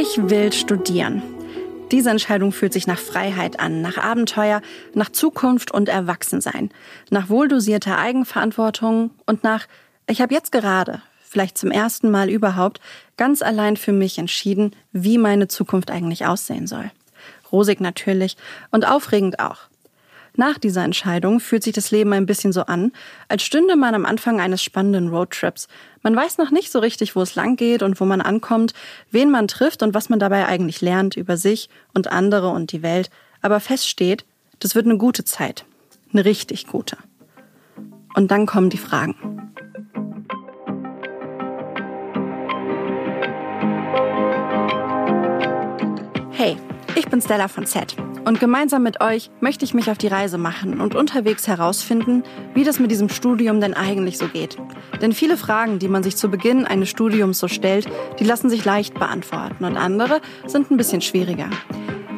Ich will studieren. Diese Entscheidung fühlt sich nach Freiheit an, nach Abenteuer, nach Zukunft und Erwachsensein, nach wohldosierter Eigenverantwortung und nach, ich habe jetzt gerade, vielleicht zum ersten Mal überhaupt, ganz allein für mich entschieden, wie meine Zukunft eigentlich aussehen soll. Rosig natürlich und aufregend auch. Nach dieser Entscheidung fühlt sich das Leben ein bisschen so an, als stünde man am Anfang eines spannenden Roadtrips. Man weiß noch nicht so richtig, wo es lang geht und wo man ankommt, wen man trifft und was man dabei eigentlich lernt über sich und andere und die Welt. Aber fest steht, das wird eine gute Zeit. Eine richtig gute. Und dann kommen die Fragen. Hey, ich bin Stella von Z und gemeinsam mit euch möchte ich mich auf die Reise machen und unterwegs herausfinden, wie das mit diesem Studium denn eigentlich so geht. Denn viele Fragen, die man sich zu Beginn eines Studiums so stellt, die lassen sich leicht beantworten und andere sind ein bisschen schwieriger.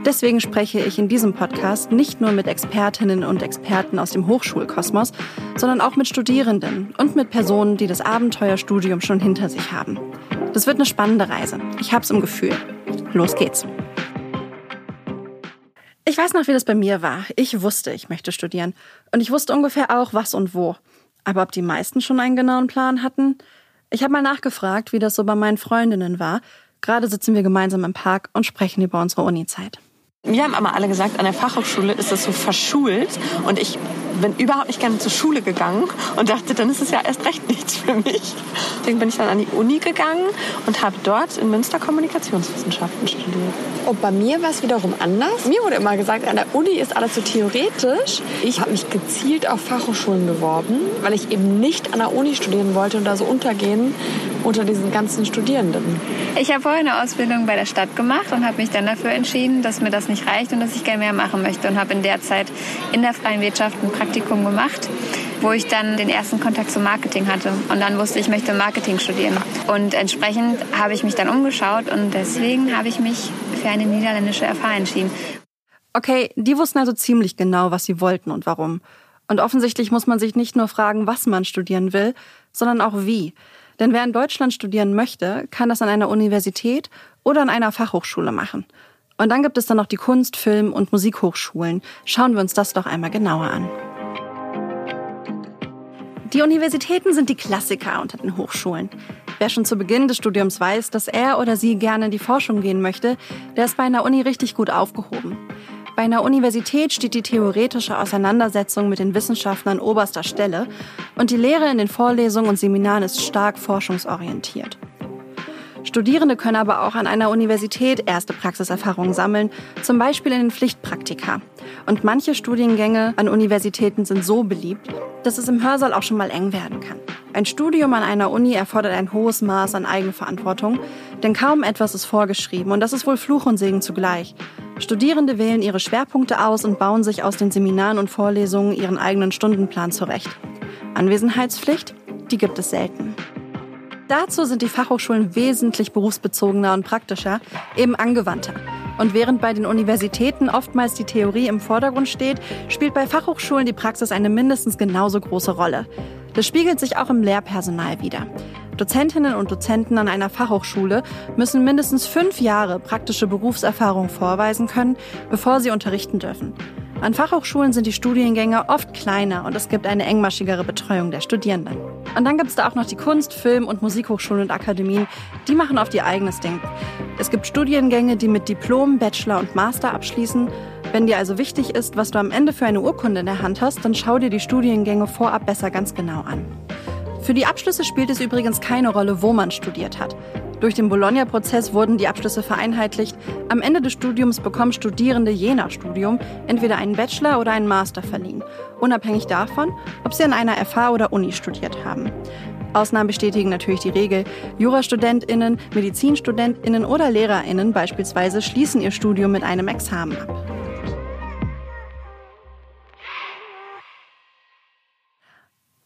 Deswegen spreche ich in diesem Podcast nicht nur mit Expertinnen und Experten aus dem Hochschulkosmos, sondern auch mit Studierenden und mit Personen, die das Abenteuerstudium schon hinter sich haben. Das wird eine spannende Reise. Ich hab's im Gefühl. Los geht's. Ich weiß noch, wie das bei mir war. Ich wusste, ich möchte studieren. Und ich wusste ungefähr auch, was und wo. Aber ob die meisten schon einen genauen Plan hatten? Ich habe mal nachgefragt, wie das so bei meinen Freundinnen war. Gerade sitzen wir gemeinsam im Park und sprechen über unsere Uni-Zeit. Wir haben aber alle gesagt, an der Fachhochschule ist das so verschult und ich bin überhaupt nicht gerne zur Schule gegangen und dachte, dann ist es ja erst recht nichts für mich. Deswegen bin ich dann an die Uni gegangen und habe dort in Münster Kommunikationswissenschaften studiert. Und bei mir war es wiederum anders. Mir wurde immer gesagt, an der Uni ist alles so theoretisch. Ich habe mich gezielt auf Fachhochschulen beworben, weil ich eben nicht an der Uni studieren wollte und da so untergehen unter diesen ganzen Studierenden. Ich habe vorher eine Ausbildung bei der Stadt gemacht und habe mich dann dafür entschieden, dass mir das nicht reicht und dass ich gerne mehr machen möchte und habe in der Zeit in der freien Wirtschaft ein Praktikum gemacht wo ich dann den ersten Kontakt zum Marketing hatte. Und dann wusste ich, ich möchte Marketing studieren. Und entsprechend habe ich mich dann umgeschaut und deswegen habe ich mich für eine niederländische FH entschieden. Okay, die wussten also ziemlich genau, was sie wollten und warum. Und offensichtlich muss man sich nicht nur fragen, was man studieren will, sondern auch wie. Denn wer in Deutschland studieren möchte, kann das an einer Universität oder an einer Fachhochschule machen. Und dann gibt es dann noch die Kunst-, Film- und Musikhochschulen. Schauen wir uns das doch einmal genauer an. Die Universitäten sind die Klassiker unter den Hochschulen. Wer schon zu Beginn des Studiums weiß, dass er oder sie gerne in die Forschung gehen möchte, der ist bei einer Uni richtig gut aufgehoben. Bei einer Universität steht die theoretische Auseinandersetzung mit den Wissenschaften an oberster Stelle und die Lehre in den Vorlesungen und Seminaren ist stark forschungsorientiert. Studierende können aber auch an einer Universität erste Praxiserfahrungen sammeln, zum Beispiel in den Pflichtpraktika. Und manche Studiengänge an Universitäten sind so beliebt, dass es im Hörsaal auch schon mal eng werden kann. Ein Studium an einer Uni erfordert ein hohes Maß an Eigenverantwortung, denn kaum etwas ist vorgeschrieben und das ist wohl Fluch und Segen zugleich. Studierende wählen ihre Schwerpunkte aus und bauen sich aus den Seminaren und Vorlesungen ihren eigenen Stundenplan zurecht. Anwesenheitspflicht, die gibt es selten. Dazu sind die Fachhochschulen wesentlich berufsbezogener und praktischer, eben angewandter. Und während bei den Universitäten oftmals die Theorie im Vordergrund steht, spielt bei Fachhochschulen die Praxis eine mindestens genauso große Rolle. Das spiegelt sich auch im Lehrpersonal wider. Dozentinnen und Dozenten an einer Fachhochschule müssen mindestens fünf Jahre praktische Berufserfahrung vorweisen können, bevor sie unterrichten dürfen. An Fachhochschulen sind die Studiengänge oft kleiner und es gibt eine engmaschigere Betreuung der Studierenden. Und dann gibt es da auch noch die Kunst-, Film- und Musikhochschulen und Akademien. Die machen oft ihr eigenes Ding. Es gibt Studiengänge, die mit Diplom, Bachelor und Master abschließen. Wenn dir also wichtig ist, was du am Ende für eine Urkunde in der Hand hast, dann schau dir die Studiengänge vorab besser ganz genau an. Für die Abschlüsse spielt es übrigens keine Rolle, wo man studiert hat. Durch den Bologna-Prozess wurden die Abschlüsse vereinheitlicht. Am Ende des Studiums bekommen Studierende je nach Studium entweder einen Bachelor oder einen Master verliehen, unabhängig davon, ob sie an einer FH oder Uni studiert haben. Ausnahmen bestätigen natürlich die Regel. JurastudentInnen, MedizinstudentInnen oder LehrerInnen beispielsweise schließen ihr Studium mit einem Examen ab.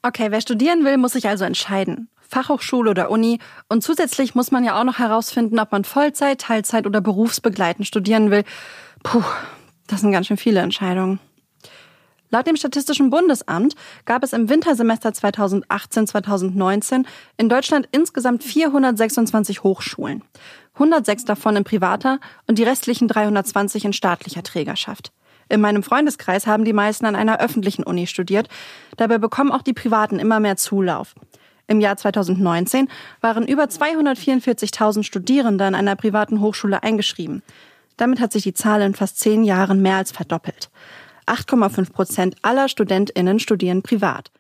Okay, wer studieren will, muss sich also entscheiden. Fachhochschule oder Uni. Und zusätzlich muss man ja auch noch herausfinden, ob man Vollzeit, Teilzeit oder berufsbegleitend studieren will. Puh, das sind ganz schön viele Entscheidungen. Laut dem Statistischen Bundesamt gab es im Wintersemester 2018-2019 in Deutschland insgesamt 426 Hochschulen. 106 davon in privater und die restlichen 320 in staatlicher Trägerschaft. In meinem Freundeskreis haben die meisten an einer öffentlichen Uni studiert. Dabei bekommen auch die Privaten immer mehr Zulauf. Im Jahr 2019 waren über 244.000 Studierende an einer privaten Hochschule eingeschrieben. Damit hat sich die Zahl in fast zehn Jahren mehr als verdoppelt. 8,5 Prozent aller StudentInnen studieren privat.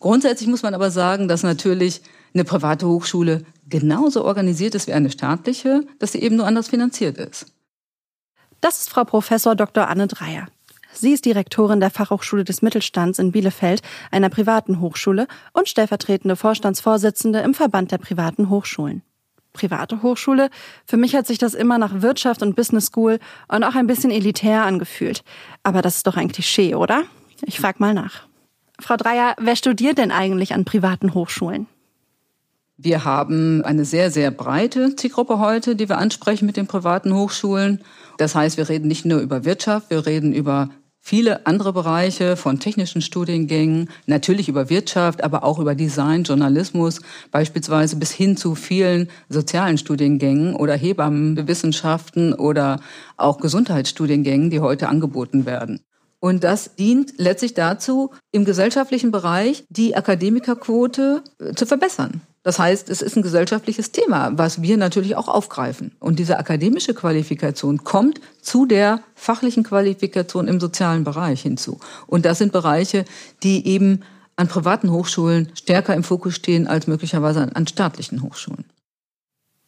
Grundsätzlich muss man aber sagen, dass natürlich eine private Hochschule genauso organisiert ist wie eine staatliche, dass sie eben nur anders finanziert ist. Das ist Frau Professor Dr. Anne Dreier. Sie ist Direktorin der Fachhochschule des Mittelstands in Bielefeld, einer privaten Hochschule, und stellvertretende Vorstandsvorsitzende im Verband der privaten Hochschulen. Private Hochschule? Für mich hat sich das immer nach Wirtschaft und Business School und auch ein bisschen elitär angefühlt. Aber das ist doch ein Klischee, oder? Ich frag mal nach. Frau Dreier, wer studiert denn eigentlich an privaten Hochschulen? Wir haben eine sehr, sehr breite Zielgruppe heute, die wir ansprechen mit den privaten Hochschulen. Das heißt, wir reden nicht nur über Wirtschaft, wir reden über viele andere Bereiche von technischen Studiengängen, natürlich über Wirtschaft, aber auch über Design, Journalismus, beispielsweise bis hin zu vielen sozialen Studiengängen oder Hebammenwissenschaften oder auch Gesundheitsstudiengängen, die heute angeboten werden. Und das dient letztlich dazu, im gesellschaftlichen Bereich die Akademikerquote äh, zu verbessern. Das heißt, es ist ein gesellschaftliches Thema, was wir natürlich auch aufgreifen. Und diese akademische Qualifikation kommt zu der fachlichen Qualifikation im sozialen Bereich hinzu. Und das sind Bereiche, die eben an privaten Hochschulen stärker im Fokus stehen als möglicherweise an, staatlichen Hochschulen.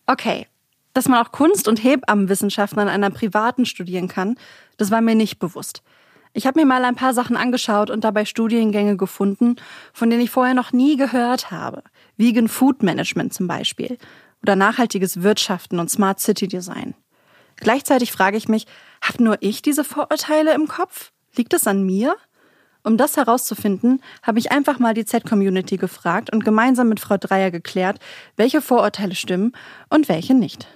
Okay, dass man auch Kunst- und Hebammenwissenschaften an einer privaten studieren kann, das war mir nicht bewusst. Ich habe mir mal ein paar Sachen angeschaut und dabei Studiengänge gefunden, von denen ich vorher noch nie gehört habe. Vegan Food Management zum Beispiel oder nachhaltiges Wirtschaften und Smart City Design. Gleichzeitig frage ich mich, habe nur ich diese Vorurteile im Kopf? Liegt es an mir? Um das herauszufinden, habe ich einfach mal die Z-Community gefragt und gemeinsam mit Frau Dreier geklärt, welche Vorurteile stimmen und welche nicht.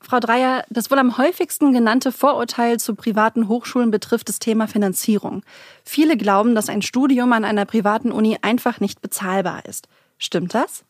Frau Dreier, das wohl am häufigsten genannte Vorurteil zu privaten Hochschulen betrifft das Thema Finanzierung. Viele glauben, dass ein Studium an einer privaten Uni einfach nicht bezahlbar ist. Stimmt das?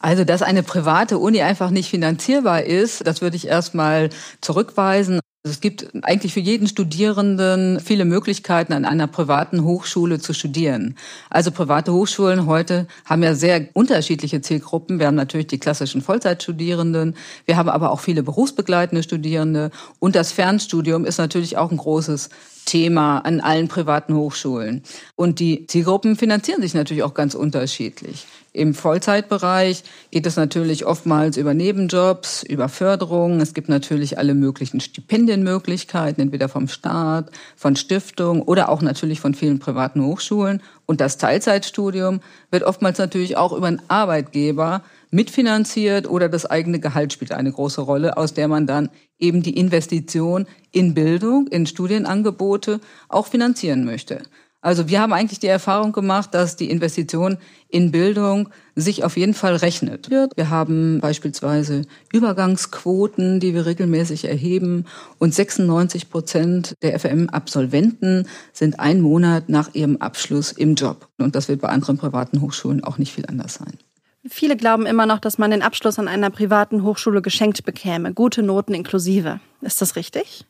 Also, dass eine private Uni einfach nicht finanzierbar ist, das würde ich erstmal zurückweisen. Es gibt eigentlich für jeden Studierenden viele Möglichkeiten, an einer privaten Hochschule zu studieren. Also private Hochschulen heute haben ja sehr unterschiedliche Zielgruppen. Wir haben natürlich die klassischen Vollzeitstudierenden, wir haben aber auch viele berufsbegleitende Studierende und das Fernstudium ist natürlich auch ein großes Thema an allen privaten Hochschulen. Und die Zielgruppen finanzieren sich natürlich auch ganz unterschiedlich. Im Vollzeitbereich geht es natürlich oftmals über Nebenjobs, über Förderungen. Es gibt natürlich alle möglichen Stipendienmöglichkeiten, entweder vom Staat, von Stiftungen oder auch natürlich von vielen privaten Hochschulen. Und das Teilzeitstudium wird oftmals natürlich auch über einen Arbeitgeber mitfinanziert oder das eigene Gehalt spielt eine große Rolle, aus der man dann eben die Investition in Bildung, in Studienangebote auch finanzieren möchte. Also wir haben eigentlich die Erfahrung gemacht, dass die Investition in Bildung sich auf jeden Fall rechnet. Wir haben beispielsweise Übergangsquoten, die wir regelmäßig erheben und 96 Prozent der FM-Absolventen sind einen Monat nach ihrem Abschluss im Job. Und das wird bei anderen privaten Hochschulen auch nicht viel anders sein. Viele glauben immer noch, dass man den Abschluss an einer privaten Hochschule geschenkt bekäme, gute Noten inklusive. Ist das richtig?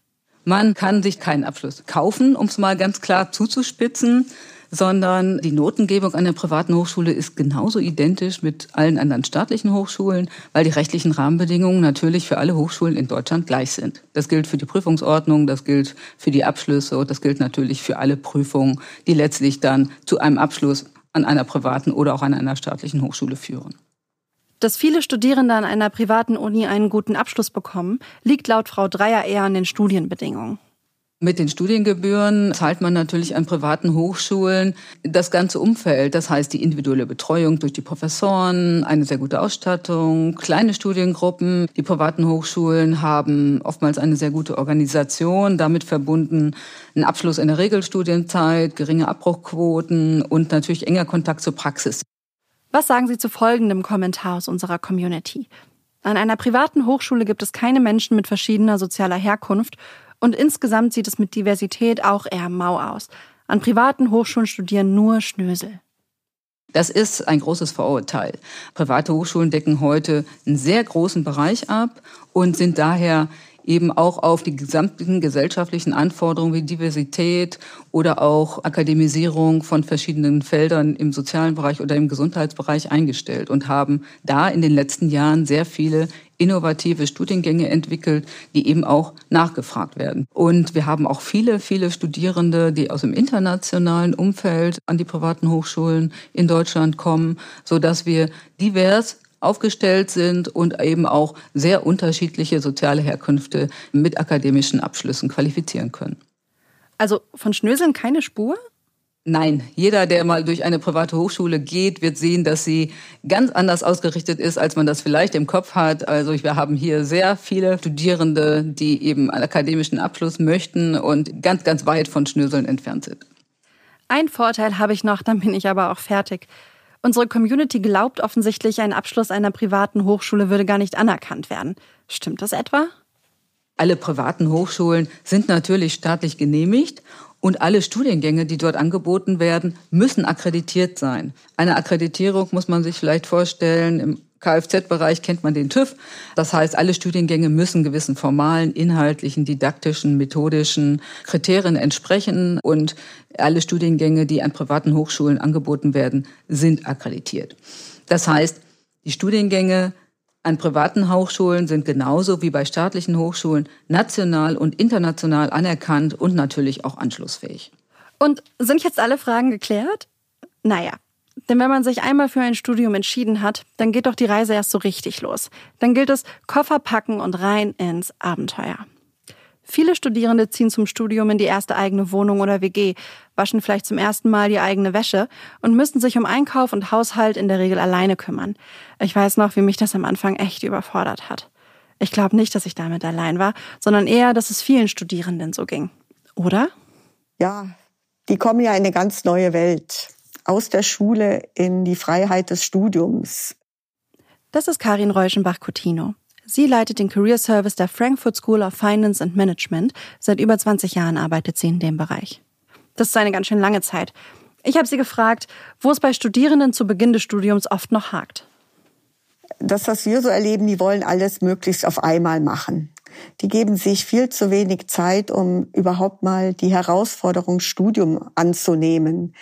Man kann sich keinen Abschluss kaufen, um es mal ganz klar zuzuspitzen, sondern die Notengebung an der privaten Hochschule ist genauso identisch mit allen anderen staatlichen Hochschulen, weil die rechtlichen Rahmenbedingungen natürlich für alle Hochschulen in Deutschland gleich sind. Das gilt für die Prüfungsordnung, das gilt für die Abschlüsse und das gilt natürlich für alle Prüfungen, die letztlich dann zu einem Abschluss an einer privaten oder auch an einer staatlichen Hochschule führen. Dass viele Studierende an einer privaten Uni einen guten Abschluss bekommen, liegt laut Frau Dreier eher an den Studienbedingungen. Mit den Studiengebühren zahlt man natürlich an privaten Hochschulen das ganze Umfeld. Das heißt die individuelle Betreuung durch die Professoren, eine sehr gute Ausstattung, kleine Studiengruppen. Die privaten Hochschulen haben oftmals eine sehr gute Organisation, damit verbunden einen Abschluss in der Regelstudienzeit, geringe Abbruchquoten und natürlich enger Kontakt zur Praxis. Was sagen Sie zu folgendem Kommentar aus unserer Community? An einer privaten Hochschule gibt es keine Menschen mit verschiedener sozialer Herkunft und insgesamt sieht es mit Diversität auch eher mau aus. An privaten Hochschulen studieren nur Schnösel. Das ist ein großes Vorurteil. Private Hochschulen decken heute einen sehr großen Bereich ab und sind daher eben auch auf die gesamten gesellschaftlichen Anforderungen wie Diversität oder auch Akademisierung von verschiedenen Feldern im sozialen Bereich oder im Gesundheitsbereich eingestellt und haben da in den letzten Jahren sehr viele innovative Studiengänge entwickelt, die eben auch nachgefragt werden. Und wir haben auch viele, viele Studierende, die aus dem internationalen Umfeld an die privaten Hochschulen in Deutschland kommen, so dass wir divers aufgestellt sind und eben auch sehr unterschiedliche soziale Herkünfte mit akademischen Abschlüssen qualifizieren können. Also von Schnöseln keine Spur? Nein, jeder, der mal durch eine private Hochschule geht, wird sehen, dass sie ganz anders ausgerichtet ist, als man das vielleicht im Kopf hat. Also wir haben hier sehr viele Studierende, die eben einen akademischen Abschluss möchten und ganz, ganz weit von Schnöseln entfernt sind. Ein Vorteil habe ich noch, dann bin ich aber auch fertig. Unsere Community glaubt offensichtlich, ein Abschluss einer privaten Hochschule würde gar nicht anerkannt werden. Stimmt das etwa? Alle privaten Hochschulen sind natürlich staatlich genehmigt und alle Studiengänge, die dort angeboten werden, müssen akkreditiert sein. Eine Akkreditierung muss man sich vielleicht vorstellen. Im Kfz-Bereich kennt man den TÜV. Das heißt, alle Studiengänge müssen gewissen formalen, inhaltlichen, didaktischen, methodischen Kriterien entsprechen und alle Studiengänge, die an privaten Hochschulen angeboten werden, sind akkreditiert. Das heißt, die Studiengänge an privaten Hochschulen sind genauso wie bei staatlichen Hochschulen national und international anerkannt und natürlich auch anschlussfähig. Und sind jetzt alle Fragen geklärt? Naja, denn wenn man sich einmal für ein Studium entschieden hat, dann geht doch die Reise erst so richtig los. Dann gilt es Koffer packen und rein ins Abenteuer. Viele Studierende ziehen zum Studium in die erste eigene Wohnung oder WG, waschen vielleicht zum ersten Mal die eigene Wäsche und müssen sich um Einkauf und Haushalt in der Regel alleine kümmern. Ich weiß noch, wie mich das am Anfang echt überfordert hat. Ich glaube nicht, dass ich damit allein war, sondern eher, dass es vielen Studierenden so ging. Oder? Ja, die kommen ja in eine ganz neue Welt. Aus der Schule in die Freiheit des Studiums. Das ist Karin Reuschenbach-Coutinho. Sie leitet den Career Service der Frankfurt School of Finance and Management. Seit über 20 Jahren arbeitet sie in dem Bereich. Das ist eine ganz schön lange Zeit. Ich habe sie gefragt, wo es bei Studierenden zu Beginn des Studiums oft noch hakt. Das, was wir so erleben, die wollen alles möglichst auf einmal machen. Die geben sich viel zu wenig Zeit, um überhaupt mal die Herausforderung Studium anzunehmen.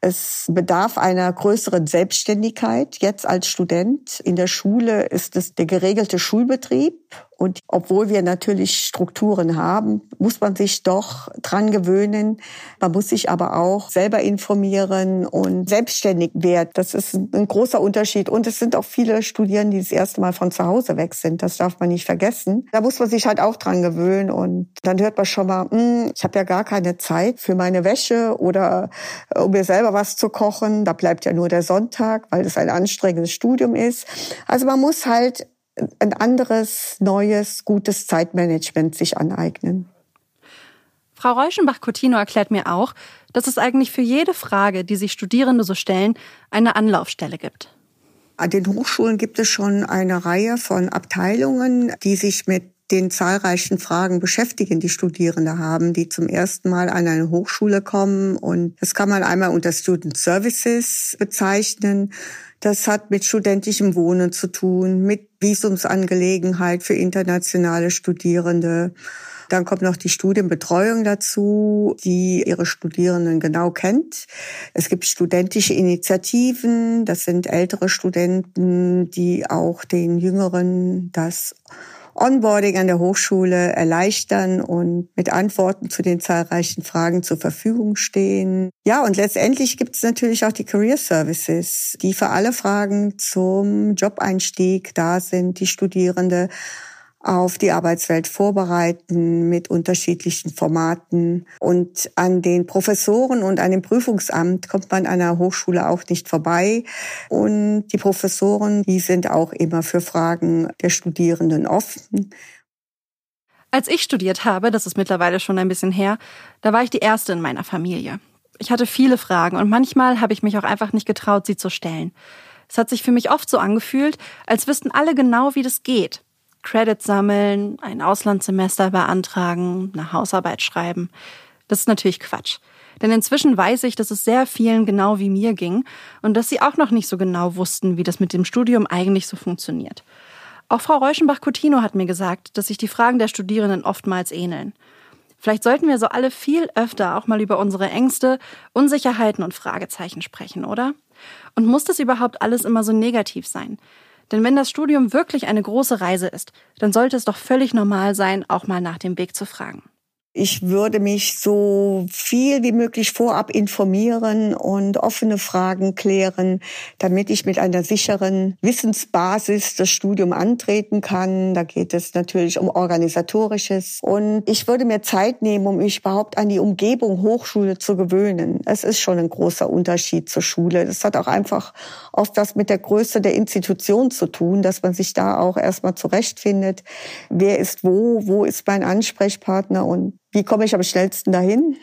Es bedarf einer größeren Selbstständigkeit jetzt als Student. In der Schule ist es der geregelte Schulbetrieb und obwohl wir natürlich Strukturen haben, muss man sich doch dran gewöhnen. Man muss sich aber auch selber informieren und selbstständig werden. Das ist ein großer Unterschied. Und es sind auch viele Studierende, die das erste Mal von zu Hause weg sind. Das darf man nicht vergessen. Da muss man sich halt auch dran gewöhnen. Und dann hört man schon mal, hm, ich habe ja gar keine Zeit für meine Wäsche oder äh, um mir selber was zu kochen. Da bleibt ja nur der Sonntag, weil das ein anstrengendes Studium ist. Also man muss halt ein anderes, neues, gutes Zeitmanagement sich aneignen. Frau Reuschenbach-Coutinho erklärt mir auch, dass es eigentlich für jede Frage, die sich Studierende so stellen, eine Anlaufstelle gibt. An den Hochschulen gibt es schon eine Reihe von Abteilungen, die sich mit den zahlreichen Fragen beschäftigen, die Studierende haben, die zum ersten Mal an eine Hochschule kommen. Und das kann man einmal unter Student Services bezeichnen. Das hat mit studentischem Wohnen zu tun, mit Visumsangelegenheit für internationale Studierende. Dann kommt noch die Studienbetreuung dazu, die ihre Studierenden genau kennt. Es gibt studentische Initiativen, das sind ältere Studenten, die auch den Jüngeren das Onboarding an der Hochschule erleichtern und mit Antworten zu den zahlreichen Fragen zur Verfügung stehen. Ja, und letztendlich gibt es natürlich auch die Career Services, die für alle Fragen zum Jobeinstieg da sind, die Studierende auf die Arbeitswelt vorbereiten mit unterschiedlichen Formaten. Und an den Professoren und an dem Prüfungsamt kommt man an der Hochschule auch nicht vorbei. Und die Professoren, die sind auch immer für Fragen der Studierenden offen. Als ich studiert habe, das ist mittlerweile schon ein bisschen her, da war ich die Erste in meiner Familie. Ich hatte viele Fragen und manchmal habe ich mich auch einfach nicht getraut, sie zu stellen. Es hat sich für mich oft so angefühlt, als wüssten alle genau, wie das geht. Credits sammeln, ein Auslandssemester beantragen, eine Hausarbeit schreiben. Das ist natürlich Quatsch. Denn inzwischen weiß ich, dass es sehr vielen genau wie mir ging und dass sie auch noch nicht so genau wussten, wie das mit dem Studium eigentlich so funktioniert. Auch Frau Reuschenbach-Coutinho hat mir gesagt, dass sich die Fragen der Studierenden oftmals ähneln. Vielleicht sollten wir so alle viel öfter auch mal über unsere Ängste, Unsicherheiten und Fragezeichen sprechen, oder? Und muss das überhaupt alles immer so negativ sein? Denn wenn das Studium wirklich eine große Reise ist, dann sollte es doch völlig normal sein, auch mal nach dem Weg zu fragen. Ich würde mich so viel wie möglich vorab informieren und offene Fragen klären, damit ich mit einer sicheren Wissensbasis das Studium antreten kann. Da geht es natürlich um organisatorisches. Und ich würde mir Zeit nehmen, um mich überhaupt an die Umgebung Hochschule zu gewöhnen. Es ist schon ein großer Unterschied zur Schule. Das hat auch einfach oft was mit der Größe der Institution zu tun, dass man sich da auch erstmal zurechtfindet. Wer ist wo? Wo ist mein Ansprechpartner? Und wie komme ich am schnellsten dahin?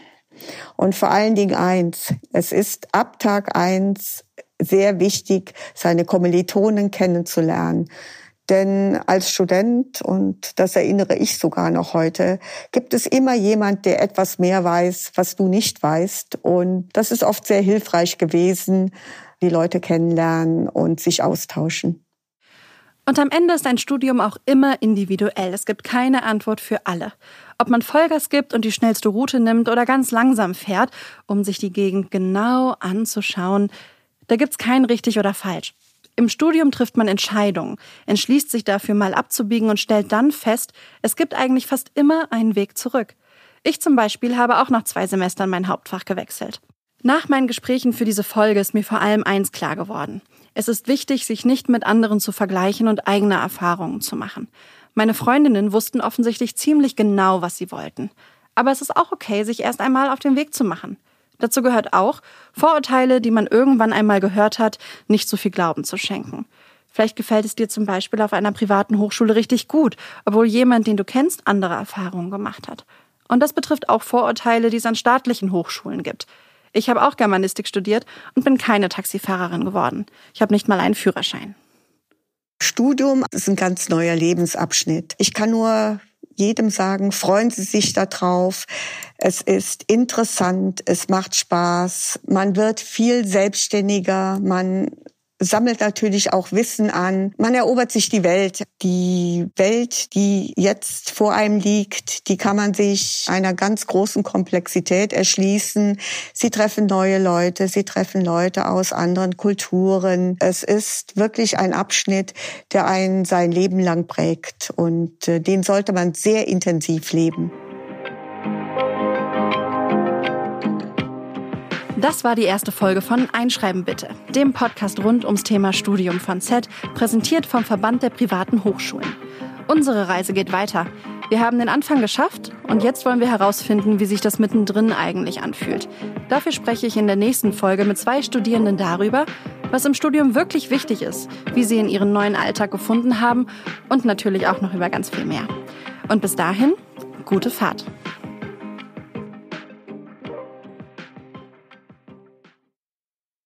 Und vor allen Dingen eins, es ist ab Tag eins sehr wichtig, seine Kommilitonen kennenzulernen. Denn als Student, und das erinnere ich sogar noch heute, gibt es immer jemand, der etwas mehr weiß, was du nicht weißt. Und das ist oft sehr hilfreich gewesen, die Leute kennenlernen und sich austauschen. Und am Ende ist ein Studium auch immer individuell. Es gibt keine Antwort für alle. Ob man Vollgas gibt und die schnellste Route nimmt oder ganz langsam fährt, um sich die Gegend genau anzuschauen, da gibt's kein richtig oder falsch. Im Studium trifft man Entscheidungen, entschließt sich dafür mal abzubiegen und stellt dann fest, es gibt eigentlich fast immer einen Weg zurück. Ich zum Beispiel habe auch nach zwei Semestern mein Hauptfach gewechselt. Nach meinen Gesprächen für diese Folge ist mir vor allem eins klar geworden. Es ist wichtig, sich nicht mit anderen zu vergleichen und eigene Erfahrungen zu machen. Meine Freundinnen wussten offensichtlich ziemlich genau, was sie wollten. Aber es ist auch okay, sich erst einmal auf den Weg zu machen. Dazu gehört auch, Vorurteile, die man irgendwann einmal gehört hat, nicht so viel Glauben zu schenken. Vielleicht gefällt es dir zum Beispiel auf einer privaten Hochschule richtig gut, obwohl jemand, den du kennst, andere Erfahrungen gemacht hat. Und das betrifft auch Vorurteile, die es an staatlichen Hochschulen gibt. Ich habe auch Germanistik studiert und bin keine Taxifahrerin geworden. Ich habe nicht mal einen Führerschein. Studium ist ein ganz neuer Lebensabschnitt. Ich kann nur jedem sagen, freuen Sie sich darauf. Es ist interessant, es macht Spaß, man wird viel selbstständiger, man sammelt natürlich auch Wissen an. Man erobert sich die Welt. Die Welt, die jetzt vor einem liegt, die kann man sich einer ganz großen Komplexität erschließen. Sie treffen neue Leute, sie treffen Leute aus anderen Kulturen. Es ist wirklich ein Abschnitt, der einen sein Leben lang prägt und äh, den sollte man sehr intensiv leben. Das war die erste Folge von Einschreiben bitte, dem Podcast rund ums Thema Studium von Z, präsentiert vom Verband der privaten Hochschulen. Unsere Reise geht weiter. Wir haben den Anfang geschafft und jetzt wollen wir herausfinden, wie sich das mittendrin eigentlich anfühlt. Dafür spreche ich in der nächsten Folge mit zwei Studierenden darüber, was im Studium wirklich wichtig ist, wie sie in ihren neuen Alltag gefunden haben und natürlich auch noch über ganz viel mehr. Und bis dahin, gute Fahrt.